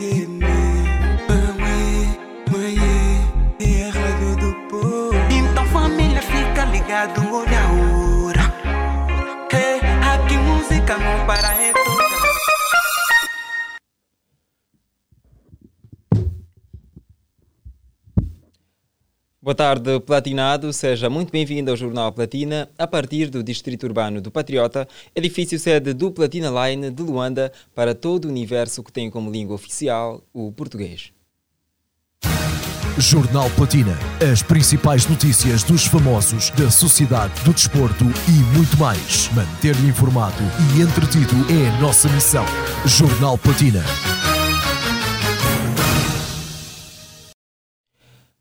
é Boa tarde, Platinado. Seja muito bem-vindo ao Jornal Platina, a partir do Distrito Urbano do Patriota, edifício sede do Platina Line de Luanda, para todo o universo que tem como língua oficial o português. Jornal Platina. As principais notícias dos famosos, da sociedade, do desporto e muito mais. Manter-lhe informado e entretido é a nossa missão. Jornal Platina.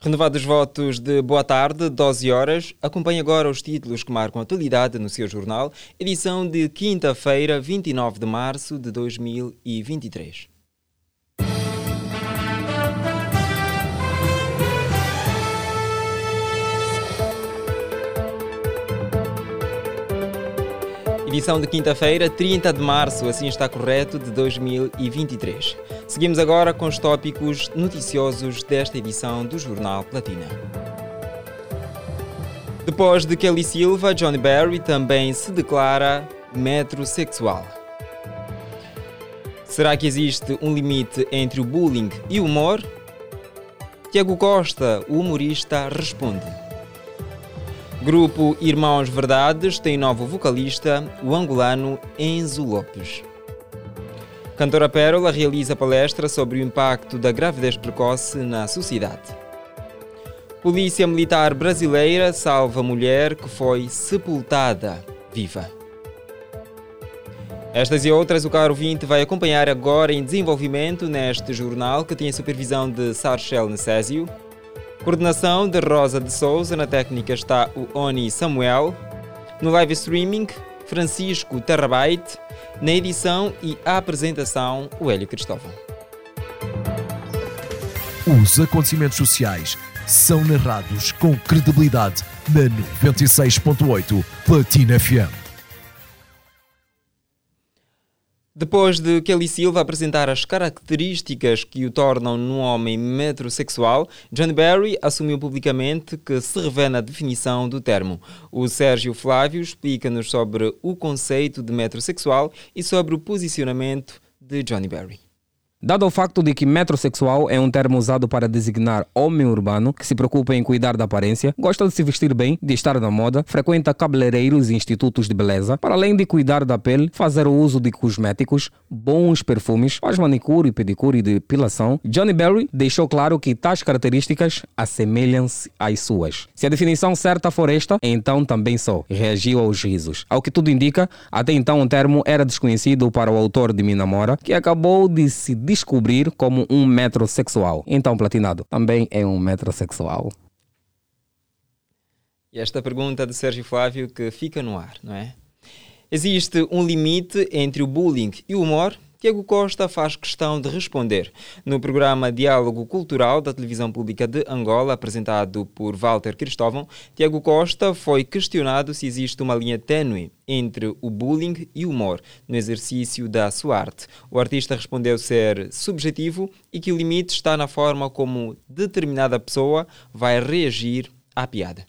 Renovados votos de boa tarde, 12 horas. Acompanhe agora os títulos que marcam a atualidade no seu jornal, edição de quinta-feira, 29 de março de 2023. Edição de quinta-feira, 30 de março, assim está correto, de 2023. Seguimos agora com os tópicos noticiosos desta edição do Jornal Platina. Depois de Kelly Silva, Johnny Barry também se declara metrosexual. Será que existe um limite entre o bullying e o humor? Tiago Costa, o humorista, responde. Grupo Irmãos Verdades tem novo vocalista, o angolano Enzo Lopes. Cantora Pérola realiza palestra sobre o impacto da gravidez precoce na sociedade. Polícia Militar Brasileira salva mulher que foi sepultada viva. Estas e outras o caro ouvinte vai acompanhar agora em desenvolvimento neste jornal que tem a supervisão de Sarchel Necésio, Coordenação de Rosa de Souza, na técnica está o Oni Samuel. No live streaming, Francisco Terrabyte. Na edição e apresentação, o Hélio Cristóvão. Os acontecimentos sociais são narrados com credibilidade na 96.8 Platina FM. Depois de Kelly Silva apresentar as características que o tornam um homem metrosexual, John Barry assumiu publicamente que se revê na definição do termo. O Sérgio Flávio explica-nos sobre o conceito de metrosexual e sobre o posicionamento de Johnny Barry. Dado o facto de que metrosexual é um termo usado para designar homem urbano que se preocupa em cuidar da aparência, gosta de se vestir bem, de estar na moda, frequenta cabeleireiros e institutos de beleza, para além de cuidar da pele, fazer o uso de cosméticos, bons perfumes, faz manicure, pedicure e depilação, Johnny Berry deixou claro que tais características assemelham-se às suas. Se a definição certa for esta, então também sou, reagiu aos risos. Ao que tudo indica, até então o termo era desconhecido para o autor de Minamora, que acabou de se descobrir como um metrosexual. Então, Platinado, também é um metrosexual? E esta pergunta de Sérgio Flávio que fica no ar, não é? Existe um limite entre o bullying e o humor? Tiago Costa faz questão de responder. No programa Diálogo Cultural da Televisão Pública de Angola, apresentado por Walter Cristóvão, Tiago Costa foi questionado se existe uma linha tênue entre o bullying e o humor no exercício da sua arte. O artista respondeu ser subjetivo e que o limite está na forma como determinada pessoa vai reagir à piada.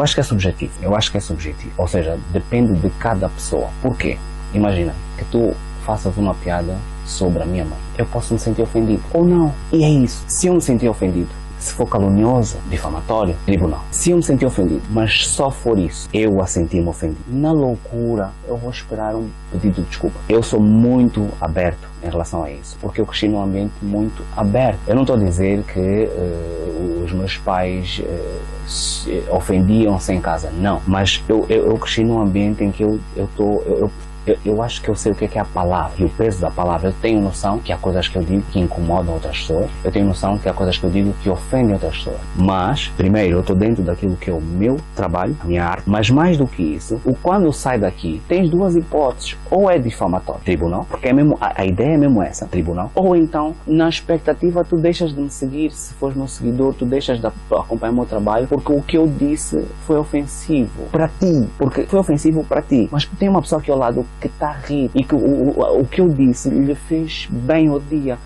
Eu acho que é subjetivo. Eu acho que é subjetivo. Ou seja, depende de cada pessoa. Por quê? Imagina que tu faças uma piada sobre a minha mãe. Eu posso me sentir ofendido ou não. E é isso. Se eu me sentir ofendido, se for calunioso, difamatório, digo não. Se eu me sentir ofendido, mas só for isso, eu a sentir-me ofendido, na loucura, eu vou esperar um pedido de desculpa. Eu sou muito aberto em relação a isso, porque eu cresci num ambiente muito aberto. Eu não estou a dizer que uh, os meus pais uh, se ofendiam-se em casa, não. Mas eu, eu, eu, cresci num ambiente em que eu, eu, tô, eu, eu eu, eu, acho que eu sei o que é, a palavra e o peso da palavra. Eu tenho noção que há coisas que eu digo que incomodam outras pessoas. Eu tenho noção que há coisas que eu digo que ofendem outras pessoas. Mas, primeiro, eu estou dentro daquilo que é o meu trabalho, a minha arte. Mas mais do que isso, o quando sai daqui, tens duas hipóteses. Ou é difamatório, tribunal, porque é mesmo, a, a, ideia é mesmo essa, tribunal. Ou então, na expectativa, tu deixas de me seguir. Se fores meu seguidor, tu deixas de acompanhar o meu trabalho, porque o que eu disse foi ofensivo para ti. Porque foi ofensivo para ti. Mas tem uma pessoa aqui ao lado que está a rir e que o, o, o que eu disse lhe fez bem ao dia.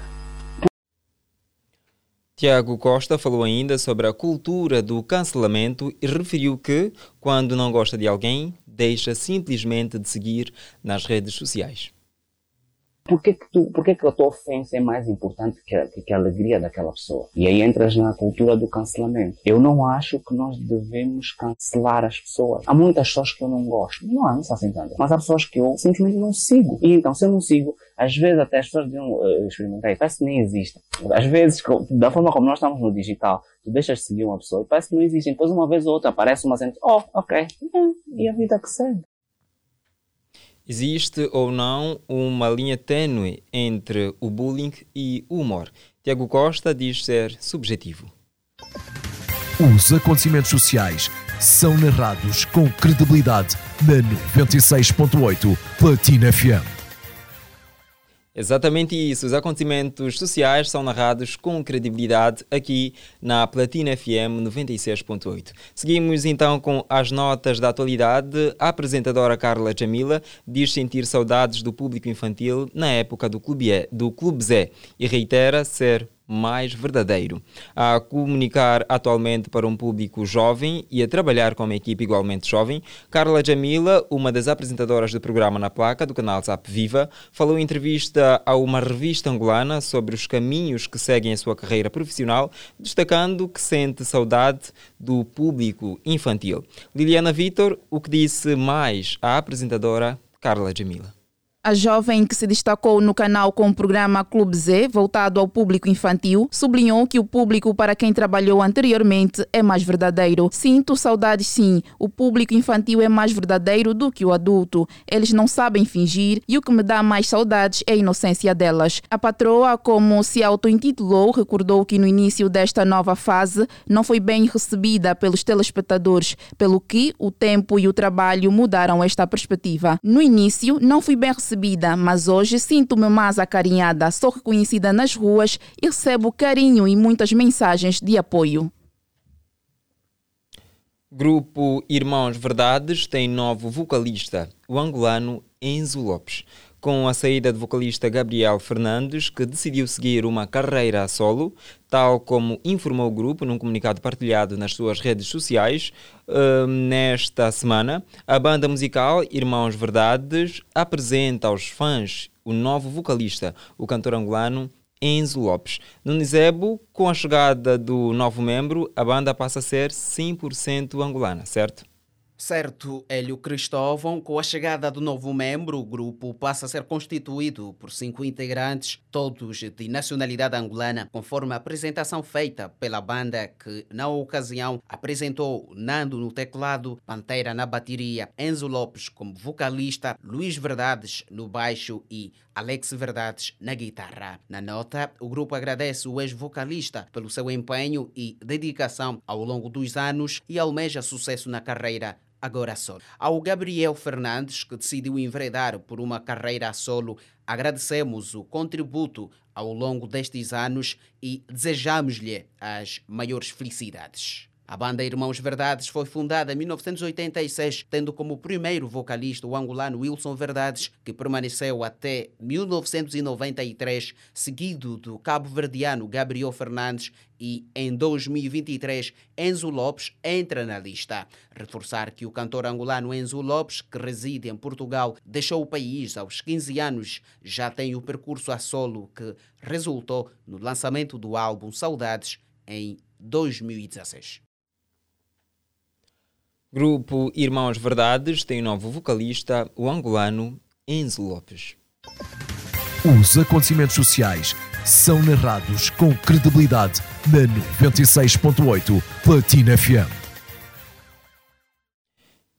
Tiago Costa falou ainda sobre a cultura do cancelamento e referiu que, quando não gosta de alguém, deixa simplesmente de seguir nas redes sociais. Por que, tu, que, a tua ofensa é mais importante que a, que a alegria daquela pessoa? E aí entras na cultura do cancelamento. Eu não acho que nós devemos cancelar as pessoas. Há muitas pessoas que eu não gosto. Não há, não só assim tanto. Mas há pessoas que eu simplesmente não sigo. E então, se eu não sigo, às vezes até as pessoas dizem, uh, experimentei, parece que nem existe. Às vezes, da forma como nós estamos no digital, tu deixas de seguir uma pessoa e parece que não existe. Depois, uma vez ou outra, aparece uma gente, oh, ok, e a vida que segue. Existe ou não uma linha tênue entre o bullying e o humor? Tiago Costa diz ser subjetivo. Os acontecimentos sociais são narrados com credibilidade na 96.8 Platina FM. Exatamente isso. Os acontecimentos sociais são narrados com credibilidade aqui na Platina FM 96.8. Seguimos então com as notas da atualidade. A apresentadora Carla Jamila diz sentir saudades do público infantil na época do Clube, do Clube Zé e reitera ser mais verdadeiro, a comunicar atualmente para um público jovem e a trabalhar com uma equipe igualmente jovem. Carla Jamila, uma das apresentadoras do programa Na Placa do canal Zap Viva, falou em entrevista a uma revista angolana sobre os caminhos que seguem a sua carreira profissional, destacando que sente saudade do público infantil. Liliana Vitor, o que disse mais a apresentadora Carla Jamila. A jovem que se destacou no canal com o programa Clube Z, voltado ao público infantil, sublinhou que o público para quem trabalhou anteriormente é mais verdadeiro. Sinto saudades sim, o público infantil é mais verdadeiro do que o adulto. Eles não sabem fingir e o que me dá mais saudades é a inocência delas. A patroa, como se auto-intitulou, recordou que no início desta nova fase não foi bem recebida pelos telespectadores, pelo que o tempo e o trabalho mudaram esta perspectiva. No início, não fui bem recebida recebida, mas hoje sinto-me mais acarinhada, sou reconhecida nas ruas e recebo carinho e muitas mensagens de apoio. Grupo Irmãos Verdades tem novo vocalista, o angolano Enzo Lopes com a saída do vocalista Gabriel Fernandes, que decidiu seguir uma carreira solo, tal como informou o grupo num comunicado partilhado nas suas redes sociais. Uh, nesta semana, a banda musical Irmãos Verdades apresenta aos fãs o novo vocalista, o cantor angolano Enzo Lopes. No Nizebo, com a chegada do novo membro, a banda passa a ser 100% angolana, certo? Certo, Hélio Cristóvão, com a chegada do novo membro, o grupo passa a ser constituído por cinco integrantes, todos de nacionalidade angolana, conforme a apresentação feita pela banda que, na ocasião, apresentou Nando no teclado, Pantera na bateria, Enzo Lopes como vocalista, Luiz Verdades no baixo e Alex Verdades na guitarra. Na nota, o grupo agradece o ex-vocalista pelo seu empenho e dedicação ao longo dos anos e almeja sucesso na carreira agora solo. Ao Gabriel Fernandes, que decidiu enveredar por uma carreira a solo, agradecemos o contributo ao longo destes anos e desejamos-lhe as maiores felicidades. A banda Irmãos Verdades foi fundada em 1986, tendo como primeiro vocalista o angolano Wilson Verdades, que permaneceu até 1993, seguido do cabo-verdiano Gabriel Fernandes e em 2023 Enzo Lopes entra na lista. Reforçar que o cantor angolano Enzo Lopes, que reside em Portugal, deixou o país aos 15 anos, já tem o percurso a solo que resultou no lançamento do álbum Saudades em 2016. Grupo Irmãos Verdades tem um novo vocalista, o angolano Enzo Lopes. Os acontecimentos sociais são narrados com credibilidade na 96.8 Platina FM.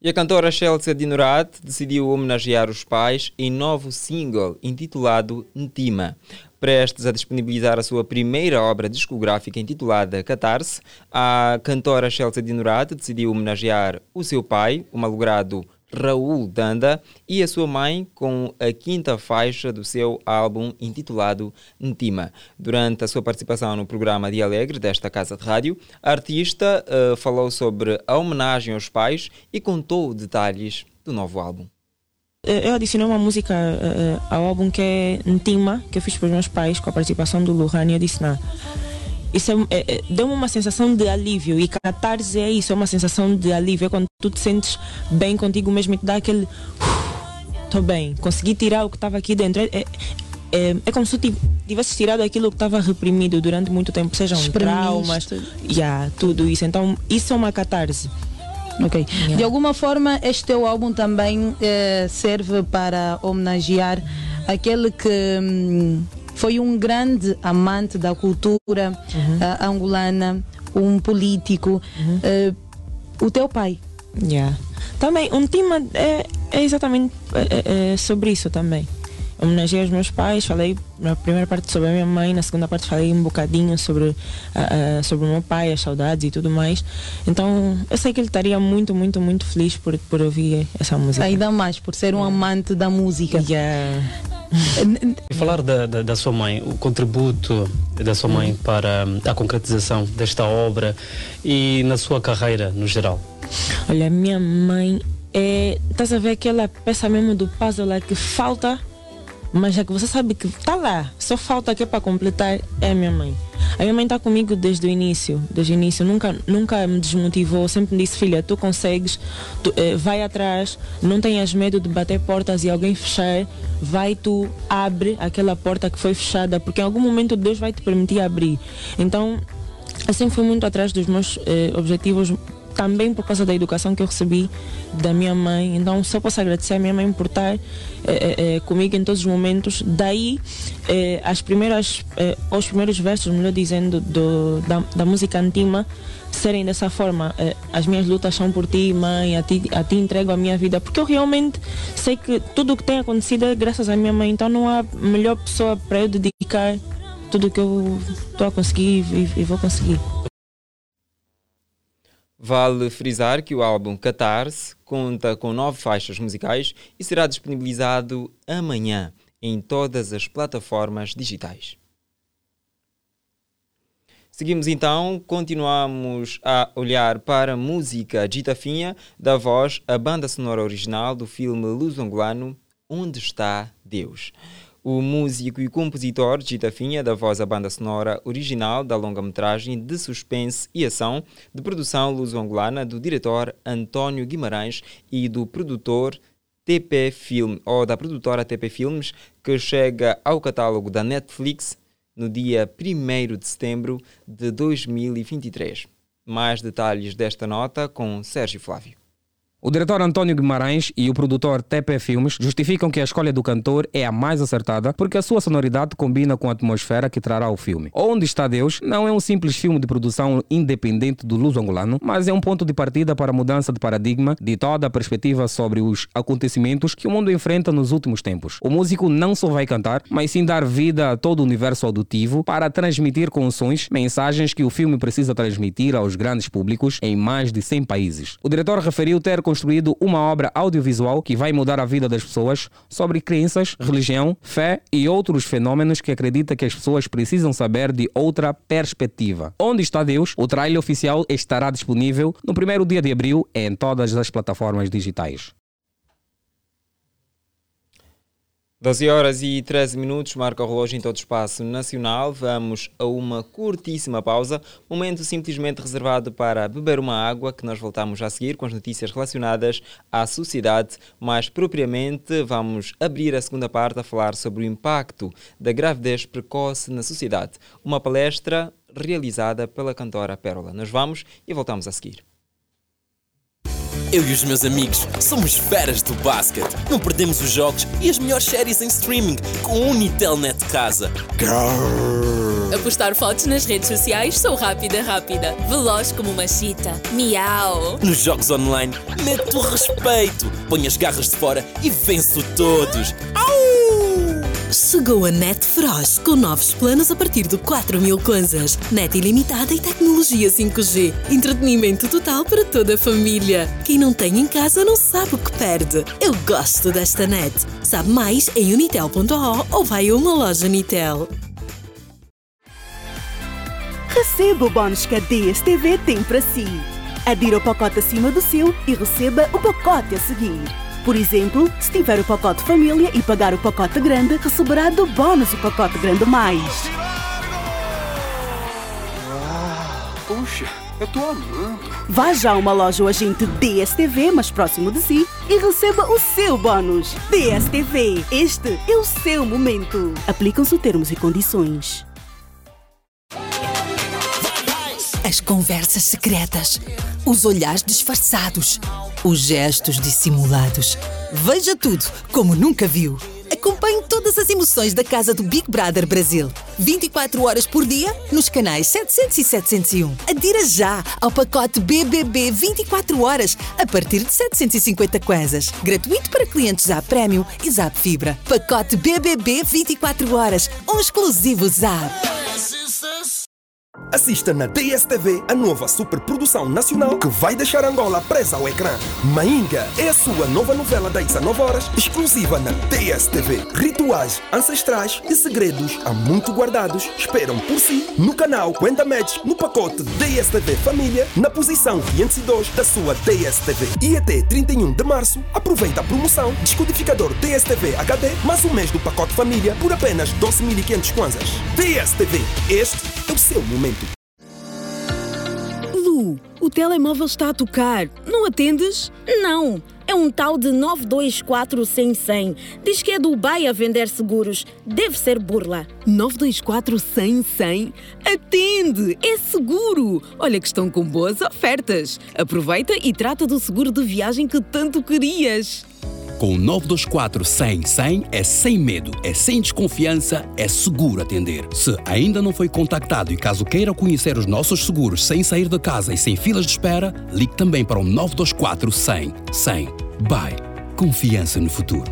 E a cantora Chelsea Dinorat decidiu homenagear os pais em novo single intitulado Ntima prestes a disponibilizar a sua primeira obra discográfica intitulada Catarse, a cantora Chelsea Dinorat decidiu homenagear o seu pai, o malogrado Raul Danda, e a sua mãe com a quinta faixa do seu álbum intitulado Ntima. Durante a sua participação no programa de Alegre desta casa de rádio, a artista uh, falou sobre a homenagem aos pais e contou detalhes do novo álbum. Eh, eu adicionei uma música uh, ao álbum que é Ntima, que eu fiz para os meus pais, com a participação do Luhan e eu disse não. isso é, é, deu-me uma sensação de alívio. E catarse é isso, é uma sensação de alívio. É quando tu te sentes bem contigo mesmo e te dá aquele. Estou bem, consegui tirar o que estava aqui dentro. É, é, é, é, como se tu tivesses tirado aquilo que estava reprimido durante muito tempo, sejam traumas, yeah, tudo isso. Então, isso é uma catarse. Ok. Yeah. De alguma forma, este teu álbum também eh, serve para homenagear aquele que. Hum, foi um grande amante da cultura uhum. uh, angolana, um político, uhum. uh, o teu pai. Yeah. Também, um tema é, é exatamente é, é sobre isso também homenageei os meus pais, falei na primeira parte sobre a minha mãe, na segunda parte falei um bocadinho sobre, uh, sobre o meu pai, as saudades e tudo mais. Então eu sei que ele estaria muito, muito, muito feliz por, por ouvir essa música. Ainda mais, por ser um amante da música. Yeah. e falar da, da, da, sua mãe, o contributo da sua mãe para a concretização desta obra e na sua carreira no geral. Olha, minha mãe é. Estás a ver aquela peça mesmo do puzzle lá que falta mas é que você sabe que está lá, só falta aqui para completar é a minha mãe. A minha mãe está comigo desde o início, desde o início, nunca, nunca me desmotivou, sempre me disse, filha, tu consegues, tu, eh, vai atrás, não tenhas medo de bater portas e alguém fechar, vai tu, abre aquela porta que foi fechada, porque em algum momento Deus vai te permitir abrir. Então, assim fui muito atrás dos meus eh, objetivos também por causa da educação que eu recebi da minha mãe. Então só posso agradecer a minha mãe por estar é, é, comigo em todos os momentos. Daí é, as primeiras, os primeiros versos, melhor dizendo, do, da, da música antima serem dessa forma. as minhas lutas são por ti, mãe, a ti, a ti entrego a minha vida. Porque eu realmente sei que tudo o que tem acontecido é graças à minha mãe. Então não há melhor pessoa para eu dedicar tudo o que eu estou a conseguir e, e vou conseguir. Vale frisar que o álbum Catarse conta com nove faixas musicais e será disponibilizado amanhã em todas as plataformas digitais. Seguimos então, continuamos a olhar para a música Dita Finha, da voz, a banda sonora original do filme luso-angolano Onde Está Deus. O músico e compositor Gita Finha, da voz à banda sonora original da longa-metragem de suspense e ação, de produção luso-angolana do diretor António Guimarães e do produtor TP Film, ou da produtora TP Filmes, que chega ao catálogo da Netflix no dia 1 de setembro de 2023. Mais detalhes desta nota com Sérgio Flávio. O diretor António Guimarães e o produtor TP Filmes justificam que a escolha do cantor é a mais acertada porque a sua sonoridade combina com a atmosfera que trará o filme. Onde está Deus não é um simples filme de produção independente do luso angolano, mas é um ponto de partida para a mudança de paradigma de toda a perspectiva sobre os acontecimentos que o mundo enfrenta nos últimos tempos. O músico não só vai cantar, mas sim dar vida a todo o universo auditivo para transmitir com sons mensagens que o filme precisa transmitir aos grandes públicos em mais de 100 países. O diretor referiu ter construído uma obra audiovisual que vai mudar a vida das pessoas sobre crenças, religião, fé e outros fenômenos que acredita que as pessoas precisam saber de outra perspectiva. Onde está Deus? O trailer oficial estará disponível no primeiro dia de abril em todas as plataformas digitais. 12 horas e 13 minutos, marca o relógio em todo o espaço nacional. Vamos a uma curtíssima pausa, momento simplesmente reservado para beber uma água, que nós voltamos a seguir com as notícias relacionadas à sociedade. Mais propriamente, vamos abrir a segunda parte a falar sobre o impacto da gravidez precoce na sociedade. Uma palestra realizada pela cantora Pérola. Nós vamos e voltamos a seguir. Eu e os meus amigos somos feras do basquete. Não perdemos os jogos e as melhores séries em streaming com o Unitel Net Casa. Grrr. Apostar fotos nas redes sociais sou rápida, rápida. Veloz como uma chita. Miau. Nos jogos online, mete o respeito. Põe as garras de fora e venço todos. Chegou a Net Frost com novos planos a partir de 4 mil kwanzas. Net ilimitada e tecnologia 5G. Entretenimento total para toda a família. Quem não tem em casa não sabe o que perde. Eu gosto desta net. Sabe mais em unitel.o ou vai a uma loja Unitel. Receba o bónus que a DSTV tem para si. Adira o pacote acima do seu e receba o pacote a seguir. Por exemplo, se tiver o pacote família e pagar o pacote grande, receberá do bónus o pacote grande mais. Puxa, eu tô amando. Vá já a uma loja ou agente DSTV mais próximo de si e receba o seu bônus. DSTV, este é o seu momento. Aplicam-se termos e condições. As conversas secretas, os olhares disfarçados, os gestos dissimulados. Veja tudo como nunca viu. Acompanhe todas as emoções da casa do Big Brother Brasil. 24 horas por dia nos canais 700 e 701. Adira já ao pacote BBB 24 horas a partir de 750 kwanzas. Gratuito para clientes Zap Premium e Zap Fibra. Pacote BBB 24 horas, um exclusivo Zap. Assista na DSTV a nova superprodução nacional que vai deixar Angola presa ao ecrã. Mainga é a sua nova novela das 19 horas, exclusiva na DSTV. Rituais ancestrais e segredos há muito guardados esperam por si no canal Quenta Match no pacote DSTV Família, na posição 502 da sua DSTV. E até 31 de março, aproveita a promoção Descodificador DSTV HD mais um mês do pacote Família por apenas 12.500 kwanzas. DSTV, este é o seu momento. O telemóvel está a tocar. Não atendes? Não. É um tal de 924 100 100. Diz que é Dubai a vender seguros. Deve ser burla. 924 100 100? Atende! É seguro! Olha que estão com boas ofertas. Aproveita e trata do seguro de viagem que tanto querias. Com o 924 100 100 é sem medo, é sem desconfiança, é seguro atender. Se ainda não foi contactado e caso queira conhecer os nossos seguros sem sair de casa e sem filas de espera, ligue também para o 924 100 100. Bye. Confiança no futuro.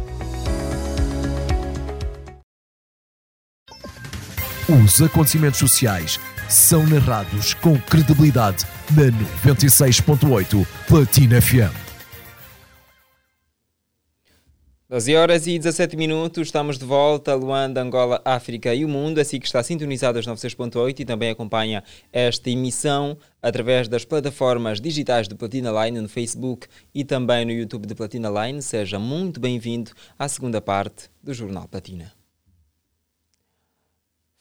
Os acontecimentos sociais são narrados com credibilidade na 96.8 Platina FM. 12 horas e 17 minutos, estamos de volta. Luanda, Angola, África e o mundo. Assim que está sintonizado às 96.8 e também acompanha esta emissão através das plataformas digitais de Platina Line no Facebook e também no YouTube de Platina Line. Seja muito bem-vindo à segunda parte do Jornal Platina.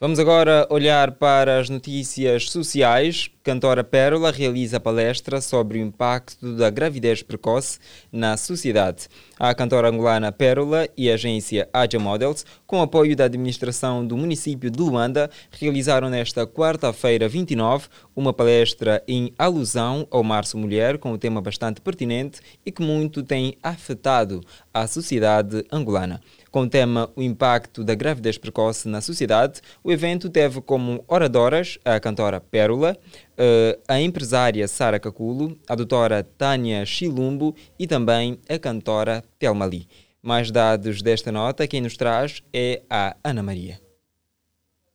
Vamos agora olhar para as notícias sociais. Cantora Pérola realiza palestra sobre o impacto da gravidez precoce na sociedade. A cantora angolana Pérola e a agência Aja Models, com apoio da administração do município de Luanda, realizaram nesta quarta-feira 29 uma palestra em alusão ao Março Mulher, com um tema bastante pertinente e que muito tem afetado a sociedade angolana. Com o tema O impacto da gravidez precoce na sociedade, o evento teve como oradoras a cantora Pérola, eh, a empresária Sara Caculo, a doutora Tânia Chilumbo e também a cantora Telma Lee. Mais dados desta nota, quem nos traz é a Ana Maria.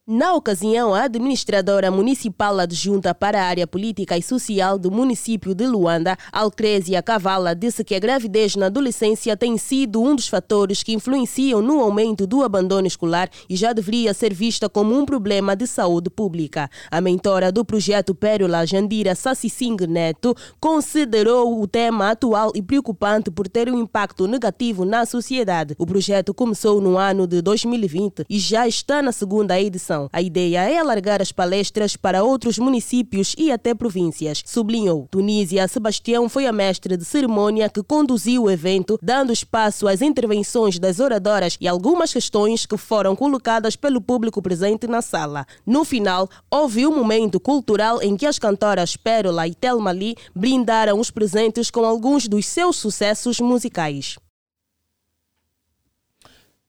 Na ocasião, a administradora municipal adjunta para a área política e social do município de Luanda, Alcrésia Cavala, disse que a gravidez na adolescência tem sido um dos fatores que influenciam no aumento do abandono escolar e já deveria ser vista como um problema de saúde pública. A mentora do projeto Pérola, Jandira Sassi Singh Neto, considerou o tema atual e preocupante por ter um impacto negativo na sociedade. O projeto começou no ano de 2020 e já está na segunda edição. A ideia é alargar as palestras para outros municípios e até províncias, sublinhou. Tunísia Sebastião foi a mestre de cerimônia que conduziu o evento, dando espaço às intervenções das oradoras e algumas questões que foram colocadas pelo público presente na sala. No final, houve um momento cultural em que as cantoras Pérola e Telma Lee brindaram os presentes com alguns dos seus sucessos musicais.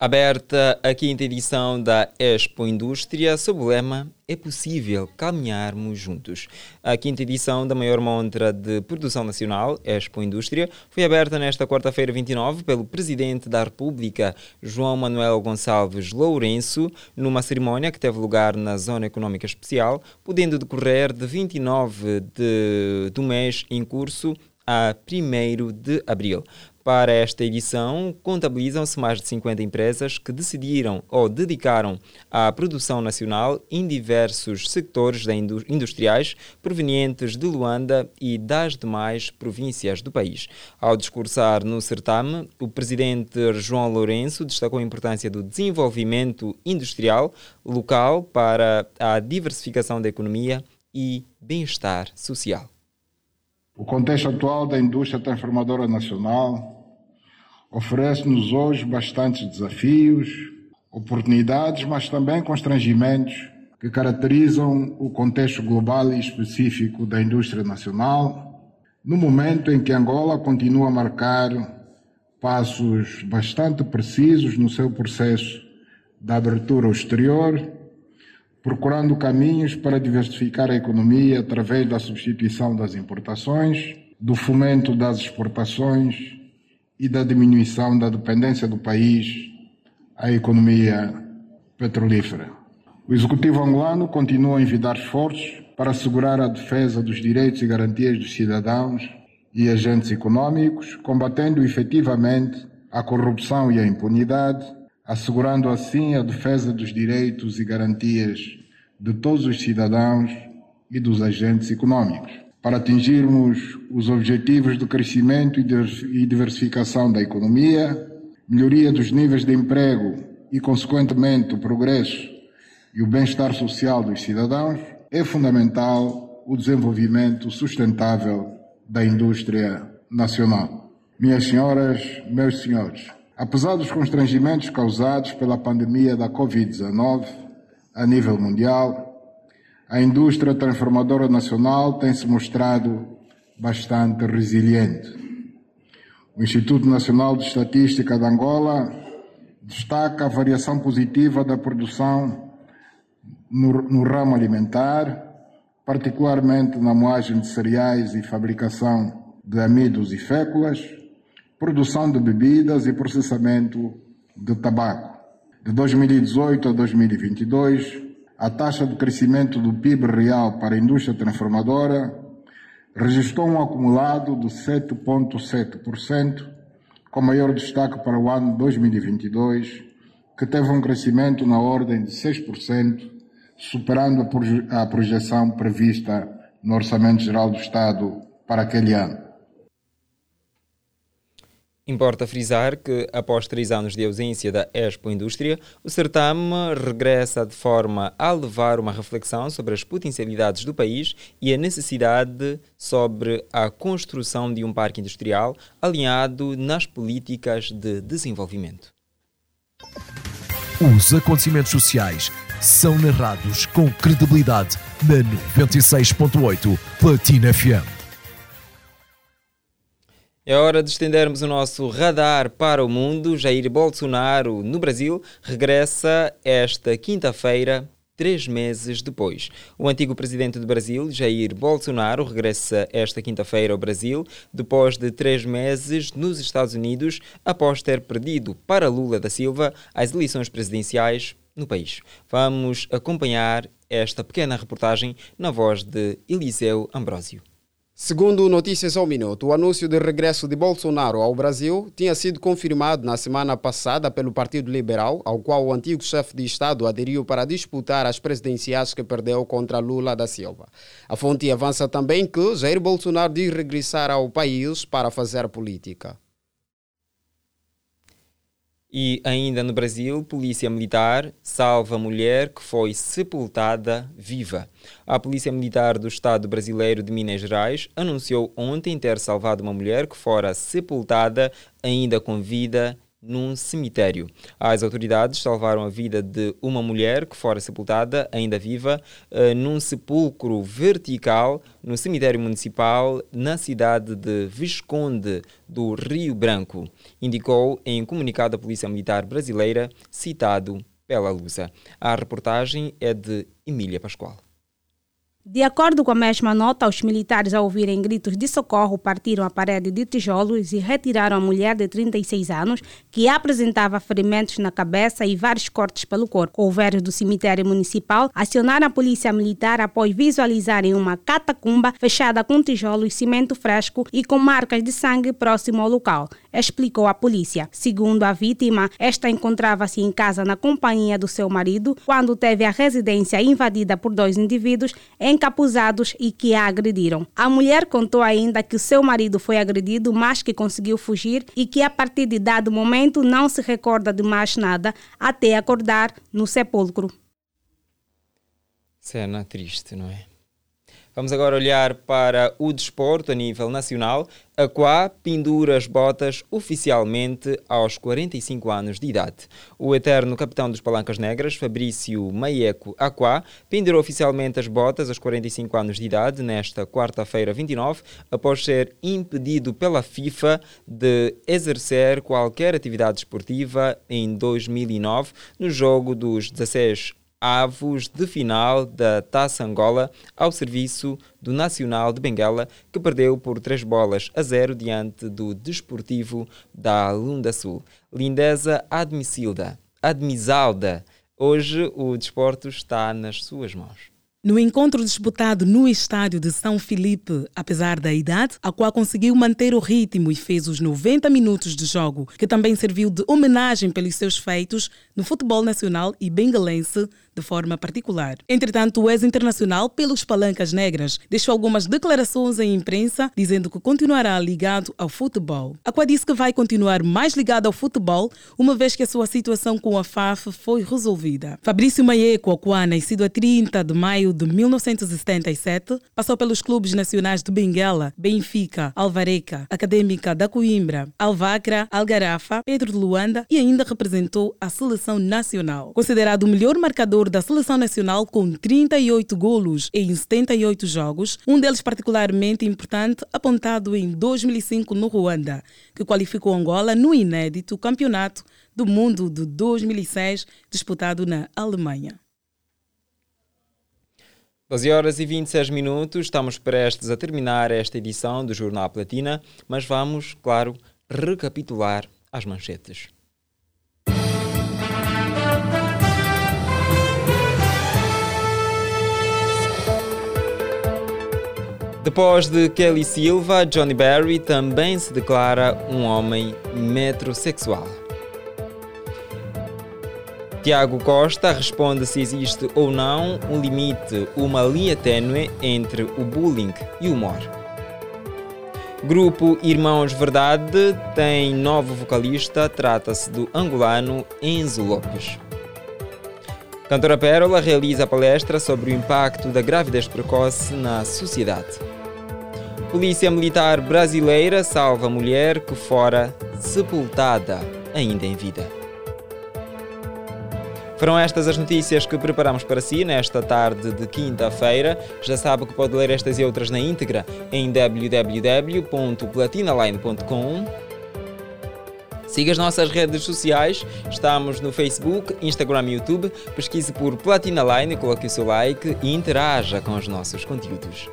Aberta a quinta edição da Expo Indústria, sob o lema É possível caminharmos juntos. A quinta edição da maior montra de produção nacional, Expo Indústria, foi aberta nesta quarta-feira 29 pelo Presidente da República, João Manuel Gonçalves Lourenço, numa cerimónia que teve lugar na Zona Econômica Especial, podendo decorrer de 29 de, do mês em curso a 1 de abril. Para esta edição, contabilizam-se mais de 50 empresas que decidiram ou dedicaram à produção nacional em diversos sectores industriais provenientes de Luanda e das demais províncias do país. Ao discursar no certame, o presidente João Lourenço destacou a importância do desenvolvimento industrial local para a diversificação da economia e bem-estar social. O contexto atual da indústria transformadora nacional oferece-nos hoje bastantes desafios, oportunidades, mas também constrangimentos que caracterizam o contexto global e específico da indústria nacional, no momento em que Angola continua a marcar passos bastante precisos no seu processo de abertura ao exterior, procurando caminhos para diversificar a economia através da substituição das importações, do fomento das exportações e da diminuição da dependência do país à economia petrolífera. O Executivo angolano continua a envidar esforços para assegurar a defesa dos direitos e garantias dos cidadãos e agentes econômicos, combatendo efetivamente a corrupção e a impunidade, assegurando assim a defesa dos direitos e garantias de todos os cidadãos e dos agentes econômicos. Para atingirmos os objetivos de crescimento e diversificação da economia, melhoria dos níveis de emprego e, consequentemente, o progresso e o bem-estar social dos cidadãos, é fundamental o desenvolvimento sustentável da indústria nacional. Minhas senhoras, meus senhores, apesar dos constrangimentos causados pela pandemia da Covid-19 a nível mundial, a indústria transformadora nacional tem se mostrado bastante resiliente. O Instituto Nacional de Estatística de Angola destaca a variação positiva da produção no, no ramo alimentar, particularmente na moagem de cereais e fabricação de amidos e féculas, produção de bebidas e processamento de tabaco. De 2018 a 2022, a taxa de crescimento do PIB real para a indústria transformadora registrou um acumulado de 7,7%, com maior destaque para o ano 2022, que teve um crescimento na ordem de 6%, superando a projeção prevista no Orçamento Geral do Estado para aquele ano. Importa frisar que, após três anos de ausência da Expo Indústria, o certame regressa de forma a levar uma reflexão sobre as potencialidades do país e a necessidade sobre a construção de um parque industrial alinhado nas políticas de desenvolvimento. Os acontecimentos sociais são narrados com credibilidade na 96.8 Platina FM. É hora de estendermos o nosso radar para o mundo. Jair Bolsonaro, no Brasil, regressa esta quinta-feira, três meses depois. O antigo presidente do Brasil, Jair Bolsonaro, regressa esta quinta-feira ao Brasil, depois de três meses nos Estados Unidos, após ter perdido para Lula da Silva as eleições presidenciais no país. Vamos acompanhar esta pequena reportagem na voz de Eliseu Ambrósio. Segundo Notícias ao Minuto, o anúncio de regresso de Bolsonaro ao Brasil tinha sido confirmado na semana passada pelo Partido Liberal, ao qual o antigo chefe de Estado aderiu para disputar as presidenciais que perdeu contra Lula da Silva. A fonte avança também que Jair Bolsonaro diz regressar ao país para fazer política. E ainda no Brasil, polícia militar salva mulher que foi sepultada viva. A Polícia Militar do Estado brasileiro de Minas Gerais anunciou ontem ter salvado uma mulher que fora sepultada ainda com vida num cemitério. As autoridades salvaram a vida de uma mulher que fora sepultada, ainda viva, uh, num sepulcro vertical no cemitério municipal na cidade de Visconde do Rio Branco, indicou em comunicado a Polícia Militar Brasileira, citado pela Lusa. A reportagem é de Emília Pascoal. De acordo com a mesma nota, os militares, ao ouvirem gritos de socorro, partiram a parede de tijolos e retiraram a mulher de 36 anos, que apresentava ferimentos na cabeça e vários cortes pelo corpo. Couveiros do cemitério municipal acionaram a polícia militar após visualizarem uma catacumba fechada com tijolos, cimento fresco e com marcas de sangue próximo ao local, explicou a polícia. Segundo a vítima, esta encontrava-se em casa na companhia do seu marido quando teve a residência invadida por dois indivíduos em encapuzados e que a agrediram. A mulher contou ainda que o seu marido foi agredido, mas que conseguiu fugir e que a partir de dado momento não se recorda de mais nada até acordar no sepulcro. Cena triste, não é? Vamos agora olhar para o desporto a nível nacional. A Quá pendura as botas oficialmente aos 45 anos de idade. O eterno capitão dos Palancas Negras, Fabrício Maieco Aquá, pendurou oficialmente as botas aos 45 anos de idade nesta quarta-feira 29, após ser impedido pela FIFA de exercer qualquer atividade esportiva em 2009 no jogo dos 16 avos de final da Taça Angola ao serviço do Nacional de Benguela, que perdeu por 3 bolas a 0 diante do Desportivo da Lunda Sul. Lindeza Admicilda, Admisalda. Hoje o desporto está nas suas mãos. No encontro disputado no estádio de São Filipe, apesar da idade, a qual conseguiu manter o ritmo e fez os 90 minutos de jogo, que também serviu de homenagem pelos seus feitos no futebol nacional e bengalense de forma particular. Entretanto, o ex-internacional pelos Palancas Negras deixou algumas declarações à imprensa dizendo que continuará ligado ao futebol. Aqua disse que vai continuar mais ligado ao futebol, uma vez que a sua situação com a FAF foi resolvida. Fabrício Maieco Aqua, nascido a 30 de maio de 1977, passou pelos clubes nacionais de Benguela, Benfica, Alvareca, Acadêmica da Coimbra, Alvacra, Algarafa, Pedro de Luanda e ainda representou a seleção nacional. Considerado o melhor marcador da seleção nacional com 38 golos em 78 jogos, um deles particularmente importante apontado em 2005 no Ruanda, que qualificou Angola no inédito Campeonato do Mundo de 2006 disputado na Alemanha. 12 horas e 26 minutos, estamos prestes a terminar esta edição do Jornal Platina, mas vamos, claro, recapitular as manchetes. Depois de Kelly Silva, Johnny Berry também se declara um homem metrosexual. Tiago Costa responde se existe ou não um limite, uma linha tênue entre o bullying e o humor. Grupo Irmãos Verdade tem novo vocalista, trata-se do angolano Enzo Lopes. Cantora Pérola realiza palestra sobre o impacto da gravidez precoce na sociedade. Polícia Militar Brasileira salva mulher que fora sepultada ainda em vida. Foram estas as notícias que preparamos para si nesta tarde de quinta-feira. Já sabe que pode ler estas e outras na íntegra em www.platinaline.com. Siga as nossas redes sociais, estamos no Facebook, Instagram e YouTube. Pesquise por Platina Line, coloque o seu like e interaja com os nossos conteúdos.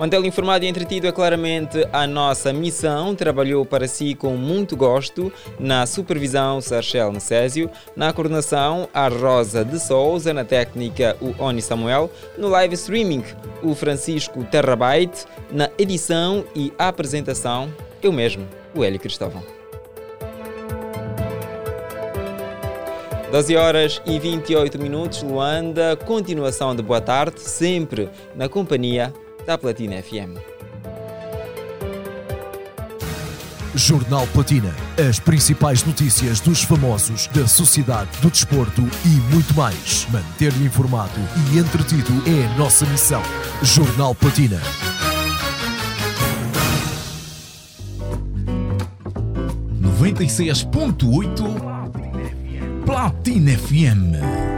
Mantê-lo informado e entretido é claramente a nossa missão. Trabalhou para si com muito gosto na supervisão Sarchel Necésio, na coordenação a Rosa de Souza, na técnica o Oni Samuel, no live streaming o Francisco Terrabyte, na edição e apresentação eu mesmo, o Hélio Cristóvão. 12 horas e 28 minutos, Luanda. Continuação de boa tarde, sempre na companhia da Platina FM. Jornal Platina. As principais notícias dos famosos, da sociedade, do desporto e muito mais. Manter-lhe informado e entretido é a nossa missão. Jornal Platina. Noventa e seis ponto oito Platina FM.